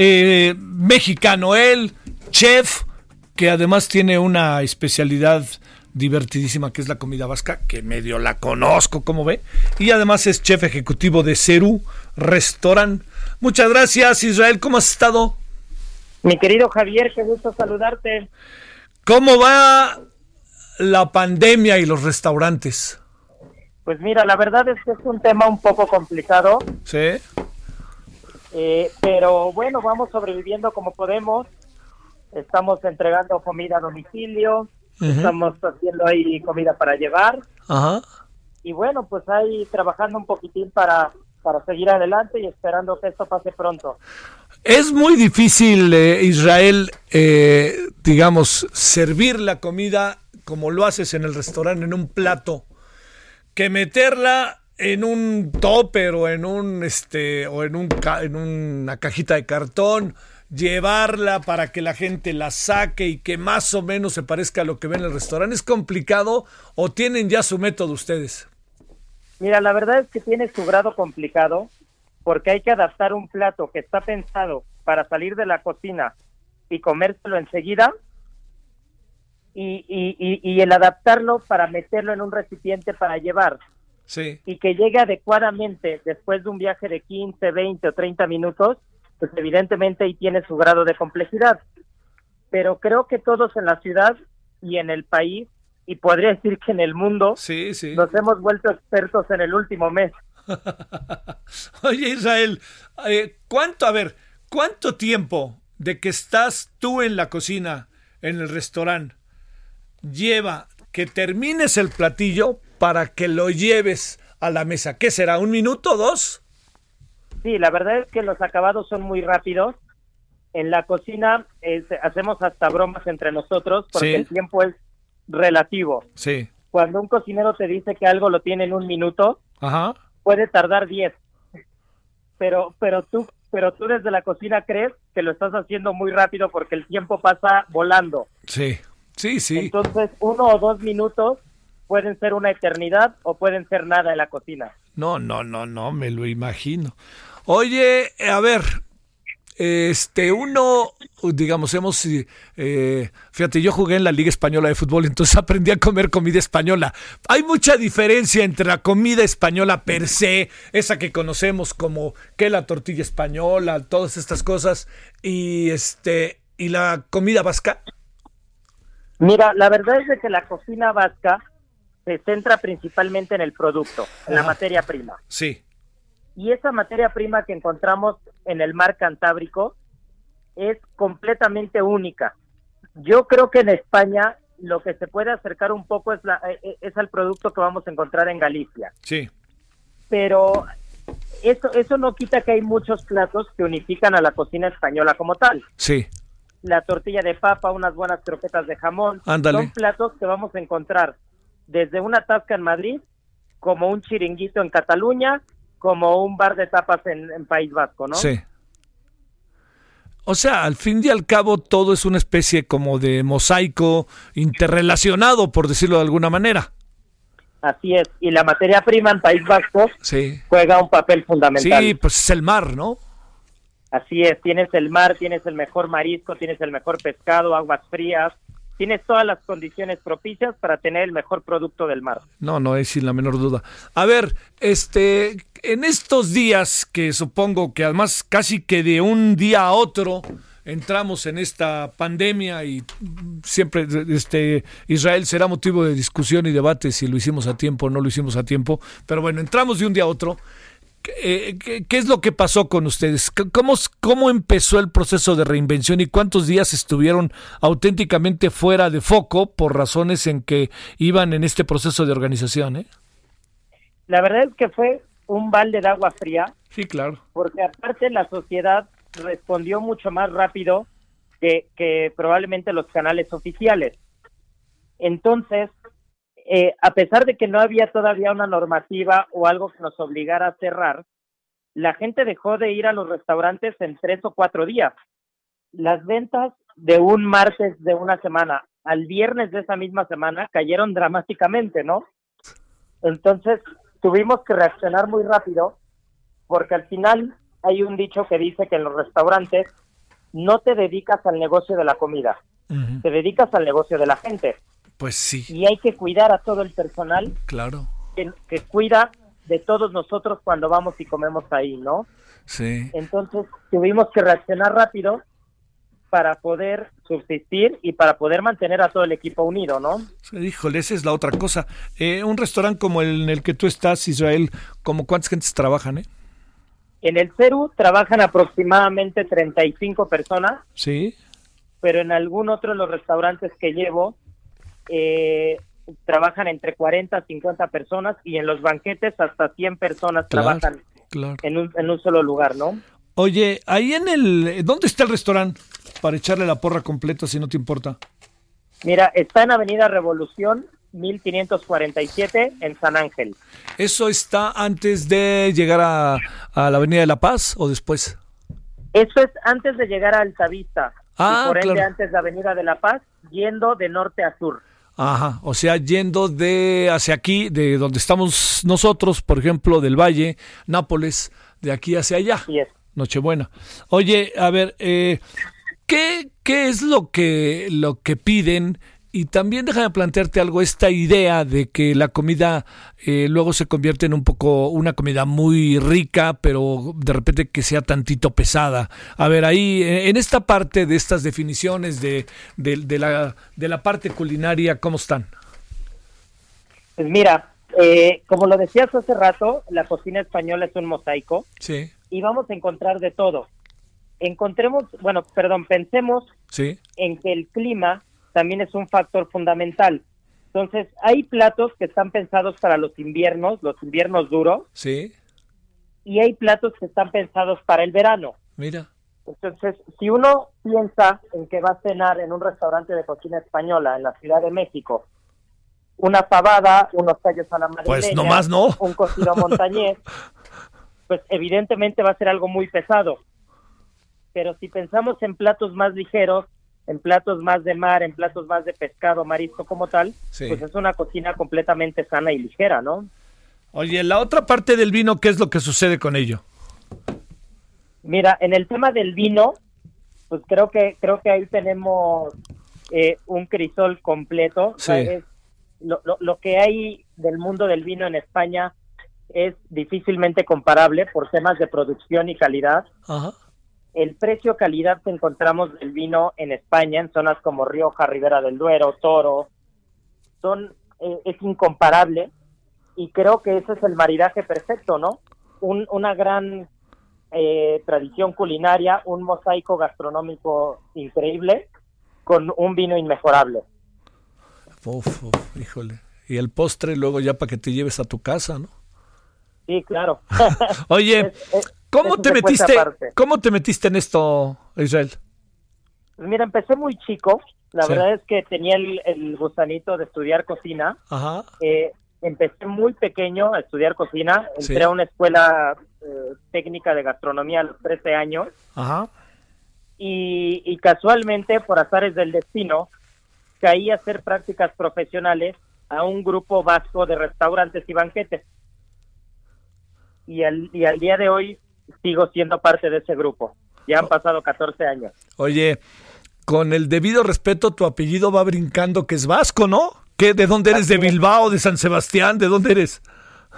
eh, mexicano él, chef, que además tiene una especialidad divertidísima que es la comida vasca, que medio la conozco, como ve, y además es chef ejecutivo de Cerú Restaurant. Muchas gracias, Israel, ¿cómo has estado? Mi querido Javier, qué gusto saludarte. ¿Cómo va la pandemia y los restaurantes? Pues mira, la verdad es que es un tema un poco complicado. Sí. Eh, pero bueno, vamos sobreviviendo como podemos. Estamos entregando comida a domicilio, estamos haciendo ahí comida para llevar. Ajá. Y bueno, pues ahí trabajando un poquitín para, para seguir adelante y esperando que esto pase pronto. Es muy difícil, eh, Israel, eh, digamos, servir la comida como lo haces en el restaurante, en un plato, que meterla en un topper o en un este o en un en una cajita de cartón llevarla para que la gente la saque y que más o menos se parezca a lo que ven en el restaurante? ¿Es complicado o tienen ya su método ustedes? Mira, la verdad es que tiene su grado complicado porque hay que adaptar un plato que está pensado para salir de la cocina y comérselo enseguida y, y, y, el adaptarlo para meterlo en un recipiente para llevar. Sí. Y que llegue adecuadamente después de un viaje de 15, 20 o 30 minutos pues evidentemente ahí tiene su grado de complejidad. Pero creo que todos en la ciudad y en el país, y podría decir que en el mundo, sí, sí. nos hemos vuelto expertos en el último mes. Oye Israel, eh, ¿cuánto, a ver, cuánto tiempo de que estás tú en la cocina, en el restaurante, lleva que termines el platillo para que lo lleves a la mesa? ¿Qué será? ¿Un minuto, dos? Sí, la verdad es que los acabados son muy rápidos. En la cocina hacemos hasta bromas entre nosotros porque el tiempo es relativo. Sí. Cuando un cocinero te dice que algo lo tiene en un minuto, puede tardar diez. Pero, pero tú, pero tú desde la cocina crees que lo estás haciendo muy rápido porque el tiempo pasa volando. Sí, sí, sí. Entonces, uno o dos minutos pueden ser una eternidad o pueden ser nada en la cocina. No, no, no, no, me lo imagino. Oye, a ver, este, uno, digamos, hemos, eh, fíjate, yo jugué en la Liga Española de Fútbol, entonces aprendí a comer comida española. Hay mucha diferencia entre la comida española per se, esa que conocemos como que la tortilla española, todas estas cosas, y este, y la comida vasca. Mira, la verdad es que la cocina vasca se centra principalmente en el producto, en la materia prima. Sí y esa materia prima que encontramos en el mar Cantábrico es completamente única. Yo creo que en España lo que se puede acercar un poco es, la, eh, eh, es al producto que vamos a encontrar en Galicia. Sí. Pero eso, eso no quita que hay muchos platos que unifican a la cocina española como tal. Sí. La tortilla de papa, unas buenas croquetas de jamón. Ándale. Son platos que vamos a encontrar desde una tasca en Madrid, como un chiringuito en Cataluña, como un bar de tapas en, País Vasco, ¿no? Sí. O sea, al fin y al cabo todo es una especie como de mosaico interrelacionado, por decirlo de alguna manera. Así es, y la materia prima en País Vasco sí. juega un papel fundamental. Sí, pues es el mar, ¿no? Así es, tienes el mar, tienes el mejor marisco, tienes el mejor pescado, aguas frías, tienes todas las condiciones propicias para tener el mejor producto del mar. No, no es sin la menor duda. A ver, este, en estos días que supongo que además casi que de un día a otro entramos en esta pandemia y siempre este Israel será motivo de discusión y debate si lo hicimos a tiempo o no lo hicimos a tiempo, pero bueno, entramos de un día a otro. Eh, ¿qué, es lo que pasó con ustedes? ¿Cómo, ¿Cómo empezó el proceso de reinvención y cuántos días estuvieron auténticamente fuera de foco por razones en que iban en este proceso de organización? Eh? la verdad es que fue un balde de agua fría. Sí, claro. Porque aparte la sociedad respondió mucho más rápido que, que probablemente los canales oficiales. Entonces, eh, a pesar de que no había todavía una normativa o algo que nos obligara a cerrar, la gente dejó de ir a los restaurantes en tres o cuatro días. Las ventas de un martes de una semana al viernes de esa misma semana cayeron dramáticamente, ¿no? Entonces tuvimos que reaccionar muy rápido porque al final hay un dicho que dice que en los restaurantes no te dedicas al negocio de la comida, te dedicas al negocio de la gente. Pues sí. Y hay que cuidar a todo el personal. Claro. Que, que cuida de todos nosotros cuando vamos y comemos ahí, ¿no? Sí. Entonces tuvimos que reaccionar rápido para poder subsistir y para poder mantener a todo el equipo unido, ¿no? Híjole, esa es la otra cosa. Eh, un restaurante como el en el que tú estás, Israel, ¿como cuántas gentes trabajan, eh? En el CERU trabajan aproximadamente 35 personas. Sí. Pero en algún otro de los restaurantes que llevo, eh, trabajan entre 40 a 50 personas y en los banquetes hasta 100 personas trabajan En, un, en un solo lugar, ¿no? Oye, ahí en el... ¿Dónde está el restaurante? Para echarle la porra completa, si no te importa. Mira, está en Avenida Revolución, 1547, en San Ángel. ¿Eso está antes de llegar a, a la Avenida de la Paz o después? Eso es antes de llegar a Altavista. Ah, y por ende, claro. antes de Avenida de la Paz, yendo de norte a sur. Ajá, o sea, yendo de hacia aquí, de donde estamos nosotros, por ejemplo, del Valle, Nápoles, de aquí hacia allá. Nochebuena. Oye, a ver, eh, ¿qué, ¿qué es lo que, lo que piden? Y también déjame plantearte algo, esta idea de que la comida eh, luego se convierte en un poco una comida muy rica, pero de repente que sea tantito pesada. A ver, ahí, eh, en esta parte de estas definiciones de, de, de la, de la parte culinaria, ¿cómo están? Pues mira, eh, como lo decías hace rato, la cocina española es un mosaico. Sí. Y vamos a encontrar de todo. Encontremos, bueno, perdón, pensemos Sí. en que el clima también es un factor fundamental. Entonces, hay platos que están pensados para los inviernos, los inviernos duros, Sí. y hay platos que están pensados para el verano. Mira. Entonces, si uno piensa en que va a cenar en un restaurante de cocina española en la Ciudad de México, una pavada, unos tallos a la madrileña, Pues nomás no. un cocido montañés, pues evidentemente va a ser algo muy pesado. Pero si pensamos en platos más ligeros, en platos más de mar, en platos más de pescado, marisco como tal, Sí. pues es una cocina completamente sana y ligera, ¿no? Oye, la otra parte del vino, ¿qué es lo que sucede con ello? Mira, en el tema del vino, pues creo que creo que ahí tenemos eh, un crisol completo. O sea, Sí. es- lo, lo, lo que hay del mundo del vino en España es difícilmente comparable por temas de producción y calidad. Ajá. El precio calidad que encontramos del vino en España, en zonas como Rioja, Ribera del Duero, Toro, son eh, es incomparable y creo que ese es el maridaje perfecto, ¿no? Un, una gran eh, tradición culinaria, un mosaico gastronómico increíble con un vino inmejorable. Uf, uf, híjole. Y el postre luego ya para que te lleves a tu casa, ¿no? Sí, claro. Oye, Es- es- ¿cómo te metiste? ¿Cómo te metiste en esto, Israel? Pues mira, empecé muy chico. La Sí. verdad es que tenía el, el gusanito de estudiar cocina. Ajá. Eh, empecé muy pequeño a estudiar cocina. Entré Sí. a una escuela eh, técnica de gastronomía a los 13 años. Ajá. Y, y casualmente, por azares del destino, caí a hacer prácticas profesionales a un grupo vasco de restaurantes y banquetes. Y al, y al día de hoy sigo siendo parte de ese grupo. Ya han pasado 14 años. Oye, con el debido respeto, tu apellido va brincando que es vasco, ¿no? ¿Qué, ¿De dónde eres? ¿De. Bilbao? ¿De San Sebastián? ¿De dónde eres?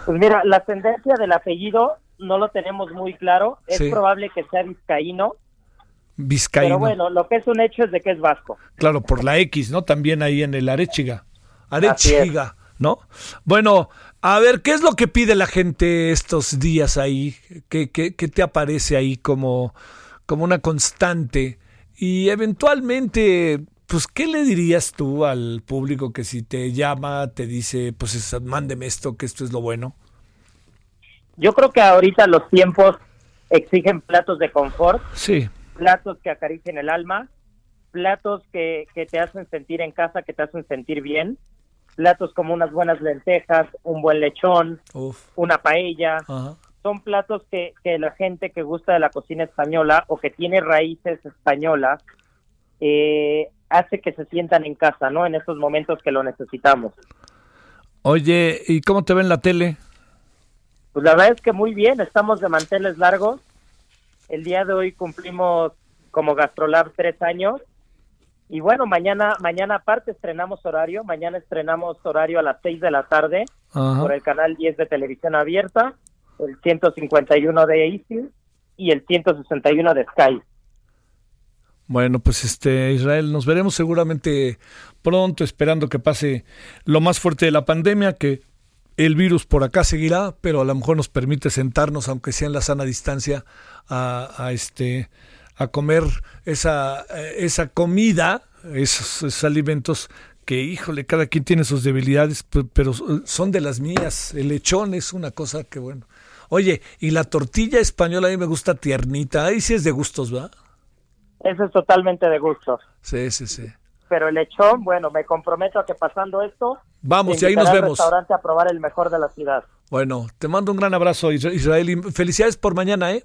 Pues mira, la tendencia del apellido no lo tenemos muy claro. Es Sí. probable que sea vizcaíno, Vizcaíno. pero bueno, lo que es un hecho es de que es vasco. Claro, por la X, ¿no? También ahí en el Arechiga. Arechiga, ¿no? Bueno, a ver, ¿qué es lo que pide la gente estos días ahí? ¿Qué, qué, qué te aparece ahí como, como una constante? Y eventualmente, pues, ¿qué le dirías tú al público que si te llama, te dice, pues, es- mándeme esto, que esto es lo bueno? Yo creo que ahorita los tiempos exigen platos de confort, Sí. platos que acaricien el alma, platos que, que te hacen sentir en casa, que te hacen sentir bien, platos como unas buenas lentejas, un buen lechón, Uf. una paella. Ajá. Son platos que, que la gente que gusta de la cocina española o que tiene raíces españolas eh, hace que se sientan en casa, ¿no? En estos momentos que lo necesitamos. Oye, ¿y cómo te ven la tele? Pues la verdad es que muy bien, estamos de manteles largos. El día de hoy cumplimos como Gastrolab tres años. Y bueno, mañana, mañana aparte estrenamos horario. Mañana estrenamos horario a las seis de la tarde Ajá. por el canal 10 de televisión abierta, el 151 de Easy y el 161 de Sky. Bueno, pues este Israel, nos veremos seguramente pronto, esperando que pase lo más fuerte de la pandemia, que el virus por acá seguirá, pero a lo mejor nos permite sentarnos, aunque sea en la sana distancia, a, a este a comer esa eh, esa comida, esos, esos alimentos que, híjole, cada quien tiene sus debilidades, pe- pero son de las mías. El lechón es una cosa que bueno. Oye, y la tortilla española a mí me gusta tiernita, ahí sí es de gustos, ¿va? Eso es totalmente de gusto. Sí, sí, sí. Pero el lechón, bueno, me comprometo a que pasando esto, Vamos, y ahí nos invitaré al vemos. restaurante a probar el mejor de la ciudad. Bueno, te mando un gran abrazo, Isra- Israel, y felicidades por mañana, ¿eh?